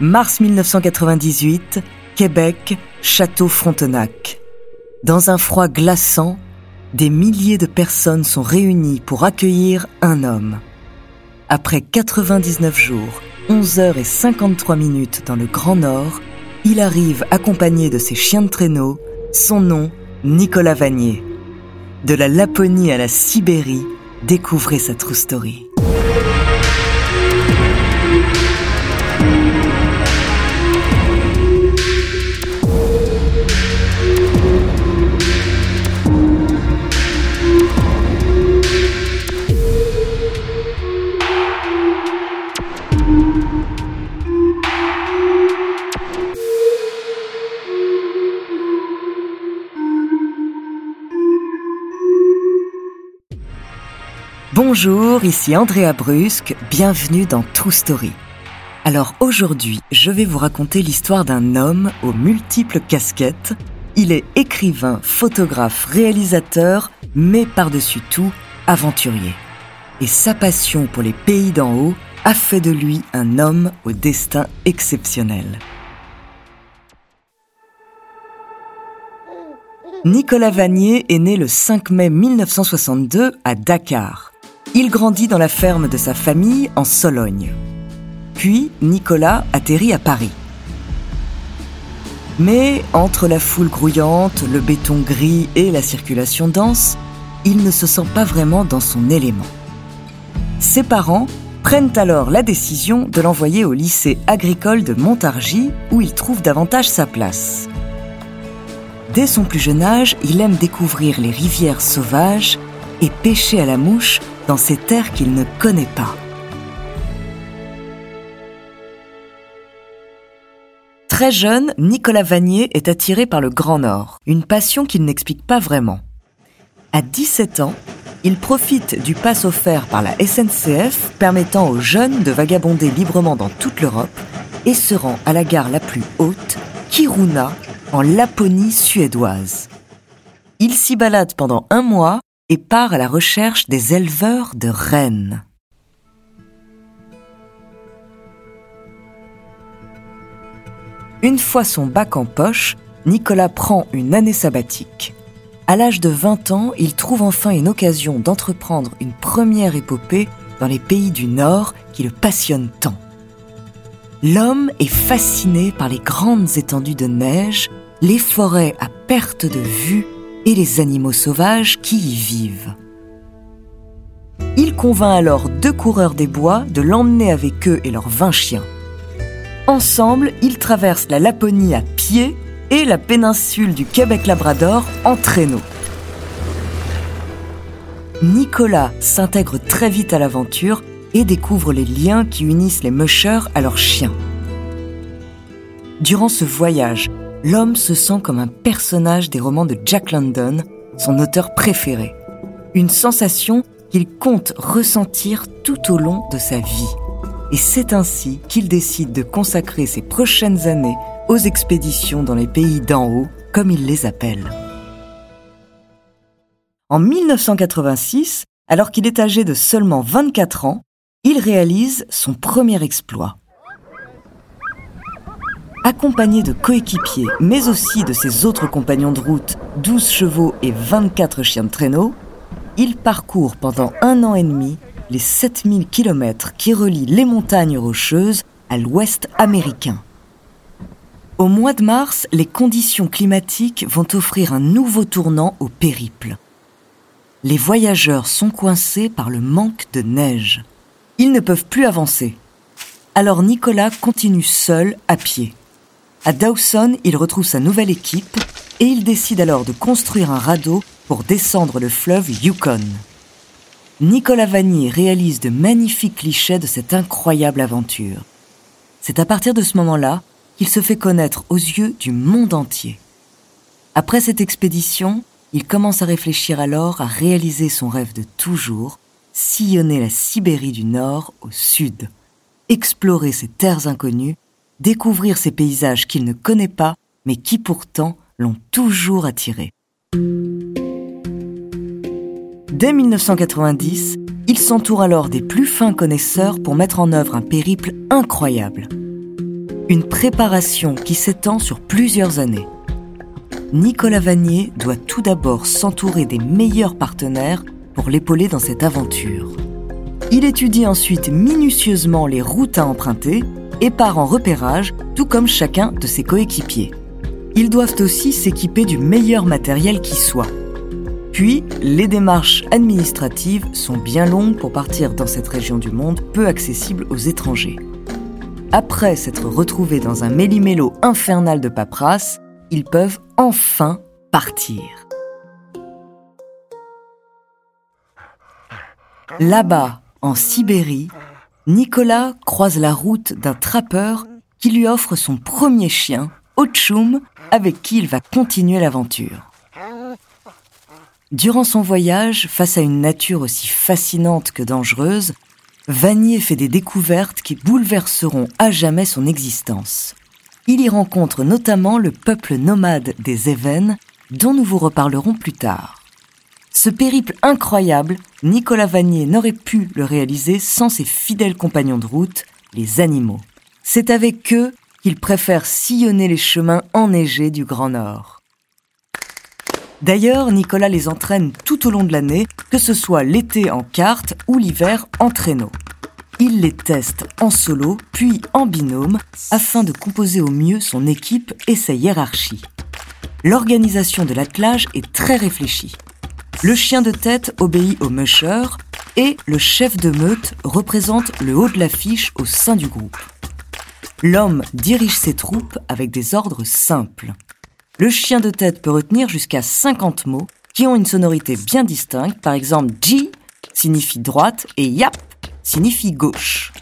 Mars 1998, Québec, Château Frontenac. Dans un froid glaçant, des milliers de personnes sont réunies pour accueillir un homme. Après 99 jours, 11 heures et 53 minutes dans le Grand Nord, il arrive accompagné de ses chiens de traîneau, son nom, Nicolas Vanier. De la Laponie à la Sibérie, découvrez sa true story. Bonjour, ici Andrea Brusque, bienvenue dans True Story. Alors aujourd'hui, je vais vous raconter l'histoire d'un homme aux multiples casquettes. Il est écrivain, photographe, réalisateur, mais par-dessus tout, aventurier. Et sa passion pour les pays d'en haut a fait de lui un homme au destin exceptionnel. Nicolas Vanier est né le 5 mai 1962 à Dakar. Il grandit dans la ferme de sa famille en Sologne. Puis Nicolas atterrit à Paris. Mais entre la foule grouillante, le béton gris et la circulation dense, il ne se sent pas vraiment dans son élément. Ses parents prennent alors la décision de l'envoyer au lycée agricole de Montargis où il trouve davantage sa place. Dès son plus jeune âge, il aime découvrir les rivières sauvages et pêcher à la mouche dans ces terres qu'il ne connaît pas. Très jeune, Nicolas Vanier est attiré par le Grand Nord, une passion qu'il n'explique pas vraiment. À 17 ans, il profite du pass offert par la SNCF permettant aux jeunes de vagabonder librement dans toute l'Europe et se rend à la gare la plus haute, Kiruna, en Laponie suédoise. Il s'y balade pendant un mois et part à la recherche des éleveurs de rennes. Une fois son bac en poche, Nicolas prend une année sabbatique. À l'âge de 20 ans, il trouve enfin une occasion d'entreprendre une première épopée dans les pays du Nord qui le passionnent tant. L'homme est fasciné par les grandes étendues de neige, les forêts à perte de vue et les animaux sauvages qui y vivent. Il convainc alors deux coureurs des bois de l'emmener avec eux et leurs vingt chiens. Ensemble, ils traversent la Laponie à pied et la péninsule du Québec-Labrador en traîneau. Nicolas s'intègre très vite à l'aventure et découvre les liens qui unissent les mushers à leurs chiens. Durant ce voyage, l'homme se sent comme un personnage des romans de Jack London, son auteur préféré. Une sensation qu'il compte ressentir tout au long de sa vie. Et c'est ainsi qu'il décide de consacrer ses prochaines années aux expéditions dans les pays d'en haut, comme il les appelle. En 1986, alors qu'il est âgé de seulement 24 ans, il réalise son premier exploit. Accompagné de coéquipiers, mais aussi de ses autres compagnons de route, 12 chevaux et 24 chiens de traîneau, il parcourt pendant un an et demi les 7000 km qui relient les montagnes rocheuses à l'ouest américain. Au mois de mars, les conditions climatiques vont offrir un nouveau tournant au périple. Les voyageurs sont coincés par le manque de neige. Ils ne peuvent plus avancer. Alors Nicolas continue seul à pied. À Dawson, il retrouve sa nouvelle équipe et il décide alors de construire un radeau pour descendre le fleuve Yukon. Nicolas Vanier réalise de magnifiques clichés de cette incroyable aventure. C'est à partir de ce moment-là qu'il se fait connaître aux yeux du monde entier. Après cette expédition, il commence à réfléchir alors à réaliser son rêve de toujours, sillonner la Sibérie du Nord au sud, explorer ces terres inconnues, découvrir ces paysages qu'il ne connaît pas, mais qui pourtant l'ont toujours attiré. Dès 1990, il s'entoure alors des plus fins connaisseurs pour mettre en œuvre un périple incroyable. Une préparation qui s'étend sur plusieurs années. Nicolas Vanier doit tout d'abord s'entourer des meilleurs partenaires pour l'épauler dans cette aventure. Il étudie ensuite minutieusement les routes à emprunter et part en repérage, tout comme chacun de ses coéquipiers. Ils doivent aussi s'équiper du meilleur matériel qui soit. Puis, les démarches administratives sont bien longues pour partir dans cette région du monde peu accessible aux étrangers. Après s'être retrouvés dans un méli-mélo infernal de paperasse, ils peuvent enfin partir. Là-bas, en Sibérie, Nicolas croise la route d'un trappeur qui lui offre son premier chien, Ochum, avec qui il va continuer l'aventure. Durant son voyage, face à une nature aussi fascinante que dangereuse, Vanier fait des découvertes qui bouleverseront à jamais son existence. Il y rencontre notamment le peuple nomade des Évènes, dont nous vous reparlerons plus tard. Ce périple incroyable, Nicolas Vanier n'aurait pu le réaliser sans ses fidèles compagnons de route, les animaux. C'est avec eux qu'il préfère sillonner les chemins enneigés du Grand Nord. D'ailleurs, Nicolas les entraîne tout au long de l'année, que ce soit l'été en carte ou l'hiver en traîneau. Il les teste en solo, puis en binôme, afin de composer au mieux son équipe et sa hiérarchie. L'organisation de l'attelage est très réfléchie. Le chien de tête obéit au musher et le chef de meute représente le haut de l'affiche au sein du groupe. L'homme dirige ses troupes avec des ordres simples. Le chien de tête peut retenir jusqu'à 50 mots qui ont une sonorité bien distincte. Par exemple, G signifie droite et Yap signifie gauche.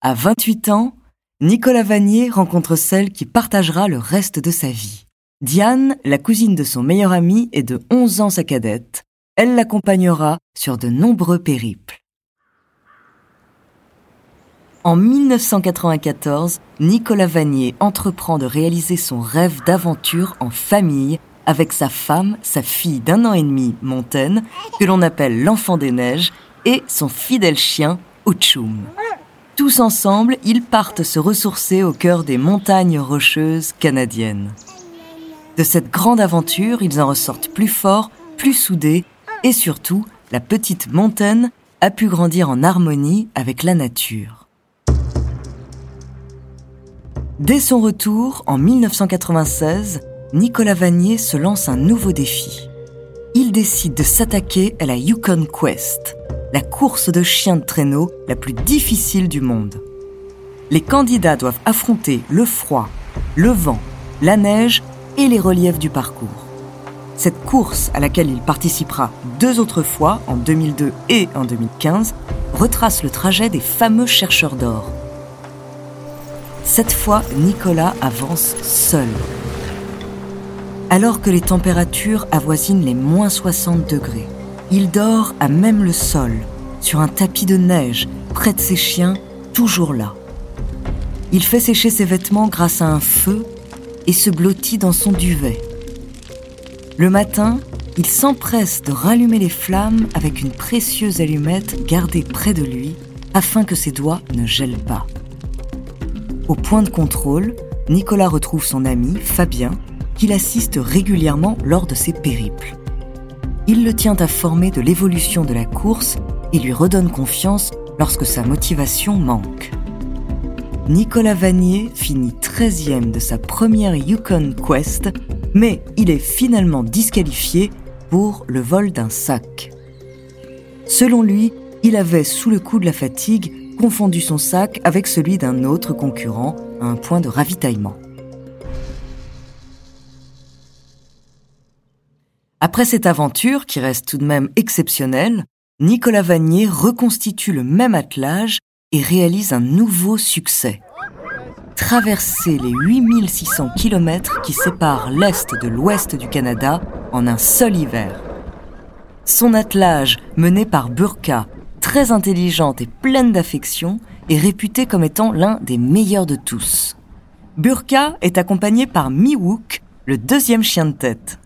À 28 ans, Nicolas Vanier rencontre celle qui partagera le reste de sa vie. Diane, la cousine de son meilleur ami, est de 11 ans sa cadette. Elle l'accompagnera sur de nombreux périples. En 1994, Nicolas Vanier entreprend de réaliser son rêve d'aventure en famille avec sa femme, sa fille d'un an et demi, Montaigne, que l'on appelle l'enfant des neiges, et son fidèle chien, Ochum. Tous ensemble, ils partent se ressourcer au cœur des montagnes rocheuses canadiennes. De cette grande aventure, ils en ressortent plus forts, plus soudés, et surtout, la petite Montaigne a pu grandir en harmonie avec la nature. Dès son retour, en 1996, Nicolas Vanier se lance un nouveau défi. Il décide de s'attaquer à la Yukon Quest, la course de chiens de traîneau la plus difficile du monde. Les candidats doivent affronter le froid, le vent, la neige et les reliefs du parcours. Cette course, à laquelle il participera deux autres fois, en 2002 et en 2015, retrace le trajet des fameux chercheurs d'or. Cette fois, Nicolas avance seul. Alors que les températures avoisinent les moins 60 degrés, il dort à même le sol, sur un tapis de neige, près de ses chiens, toujours là. Il fait sécher ses vêtements grâce à un feu et se blottit dans son duvet. Le matin, il s'empresse de rallumer les flammes avec une précieuse allumette gardée près de lui afin que ses doigts ne gèlent pas. Au point de contrôle, Nicolas retrouve son ami, Fabien, qu'il assiste régulièrement lors de ses périples. il le tient informé de l'évolution de la course et lui redonne confiance lorsque sa motivation manque. Nicolas Vanier finit 13e de sa première Yukon Quest, mais il est finalement disqualifié pour le vol d'un sac. Selon lui, il avait, sous le coup de la fatigue, confondu son sac avec celui d'un autre concurrent à un point de ravitaillement. Après cette aventure, qui reste tout de même exceptionnelle, Nicolas Vanier reconstitue le même attelage et réalise un nouveau succès. Traverser les 8600 km qui séparent l'Est de l'Ouest du Canada en un seul hiver. Son attelage, mené par Burka, très intelligente et pleine d'affection, est réputé comme étant l'un des meilleurs de tous. Burka est accompagné par Miwook, le deuxième chien de tête.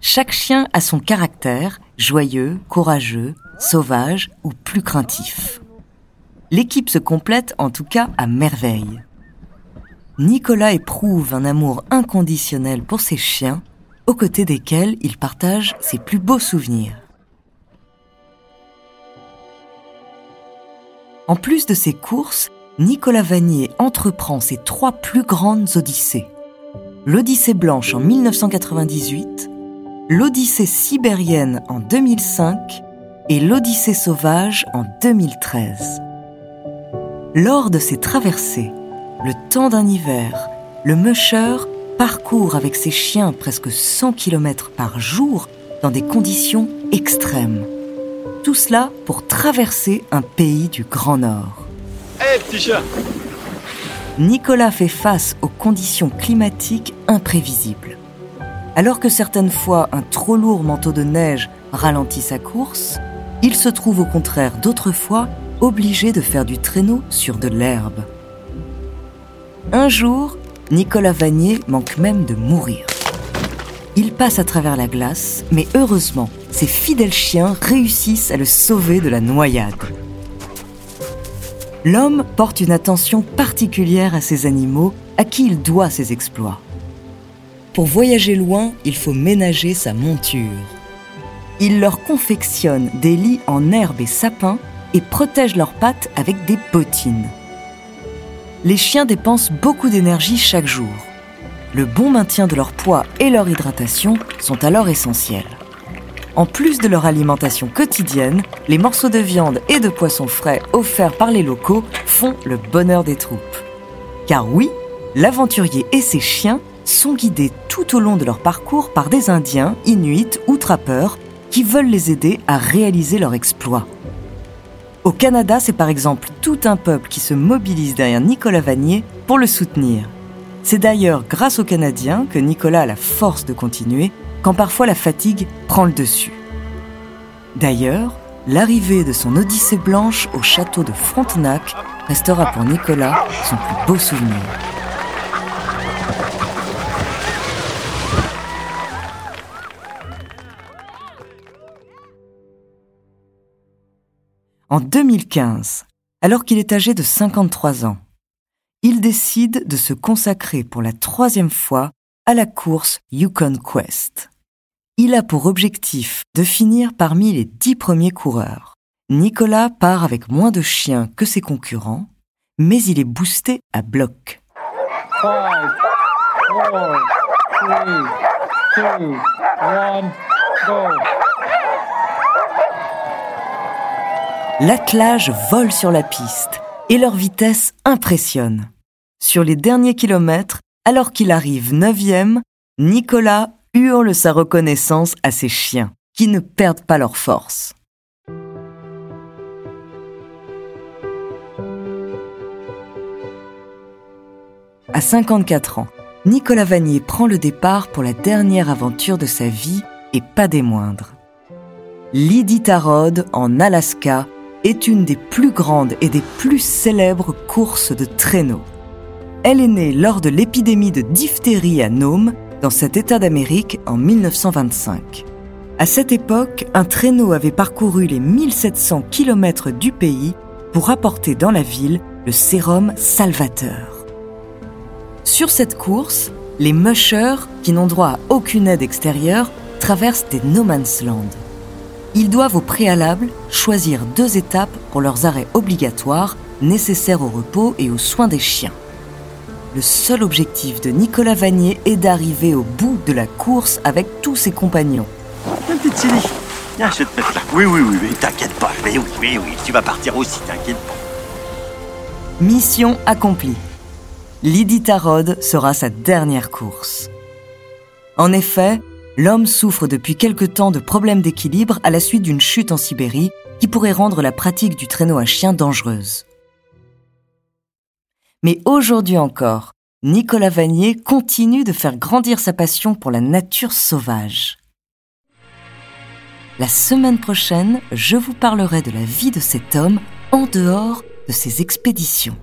Chaque chien a son caractère, joyeux, courageux, sauvage ou plus craintif. L'équipe se complète en tout cas à merveille. Nicolas éprouve un amour inconditionnel pour ses chiens, aux côtés desquels il partage ses plus beaux souvenirs. En plus de ses courses, Nicolas Vanier entreprend ses trois plus grandes odyssées. L'Odyssée blanche en 1998, l'Odyssée sibérienne en 2005 et l'Odyssée sauvage en 2013. Lors de ces traversées, le temps d'un hiver, le musher parcourt avec ses chiens presque 100 km par jour dans des conditions extrêmes. Tout cela pour traverser un pays du Grand Nord. Hé, petit chat Nicolas fait face aux conditions climatiques imprévisibles. Alors que certaines fois un trop lourd manteau de neige ralentit sa course, il se trouve au contraire d'autres fois obligé de faire du traîneau sur de l'herbe. Un jour, Nicolas Vanier manque même de mourir. Il passe à travers la glace, mais heureusement, ses fidèles chiens réussissent à le sauver de la noyade. L'homme porte une attention particulière à ces animaux à qui il doit ses exploits. Pour voyager loin, il faut ménager sa monture. Il leur confectionne des lits en herbe et sapin et protège leurs pattes avec des bottines. Les chiens dépensent beaucoup d'énergie chaque jour. Le bon maintien de leur poids et leur hydratation sont alors essentiels. En plus de leur alimentation quotidienne, les morceaux de viande et de poisson frais offerts par les locaux font le bonheur des troupes. Car oui, l'aventurier et ses chiens sont guidés tout au long de leur parcours par des Indiens, Inuits ou trappeurs qui veulent les aider à réaliser leur exploit. Au Canada, c'est par exemple tout un peuple qui se mobilise derrière Nicolas Vanier pour le soutenir. C'est d'ailleurs grâce aux Canadiens que Nicolas a la force de continuer quand parfois la fatigue prend le dessus. D'ailleurs, l'arrivée de son Odyssée blanche au château de Frontenac restera pour Nicolas son plus beau souvenir. En 2015, alors qu'il est âgé de 53 ans, il décide de se consacrer pour la troisième fois à la course Yukon Quest. Il a pour objectif de finir parmi les dix premiers coureurs. Nicolas part avec moins de chiens que ses concurrents, mais il est boosté à bloc. L'attelage vole sur la piste et leur vitesse impressionne. Sur les derniers kilomètres, alors qu'il arrive neuvième, Nicolas hurle sa reconnaissance à ses chiens, qui ne perdent pas leur force. À 54 ans, Nicolas Vanier prend le départ pour la dernière aventure de sa vie et pas des moindres. L'Iditarod en Alaska est une des plus grandes et des plus célèbres courses de traîneau. Elle est née lors de l'épidémie de diphtérie à Nome, dans cet État d'Amérique, en 1925. À cette époque, un traîneau avait parcouru les 1700 km du pays pour apporter dans la ville le sérum salvateur. Sur cette course, les mushers, qui n'ont droit à aucune aide extérieure, traversent des no man's land. Ils doivent au préalable choisir deux étapes pour leurs arrêts obligatoires nécessaires au repos et aux soins des chiens. Le seul objectif de Nicolas Vanier est d'arriver au bout de la course avec tous ses compagnons. Viens, petite Silly. Viens, je vais te mettre là. Oui, oui, oui, oui, t'inquiète pas. Mais oui, oui, oui, tu vas partir aussi, t'inquiète pas. Mission accomplie. Lydie Tarod sera sa dernière course. En effet, l'homme souffre depuis quelque temps de problèmes d'équilibre à la suite d'une chute en Sibérie qui pourrait rendre la pratique du traîneau à chien dangereuse. Mais aujourd'hui encore, Nicolas Vanier continue de faire grandir sa passion pour la nature sauvage. La semaine prochaine, je vous parlerai de la vie de cet homme en dehors de ses expéditions.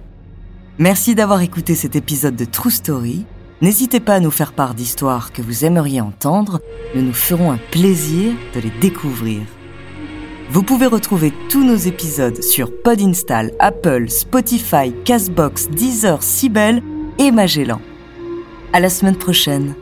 Merci d'avoir écouté cet épisode de True Story. N'hésitez pas à nous faire part d'histoires que vous aimeriez entendre. Nous nous ferons un plaisir de les découvrir. Vous pouvez retrouver tous nos épisodes sur Podinstall, Apple, Spotify, Castbox, Deezer, Sibel et Magellan. À la semaine prochaine.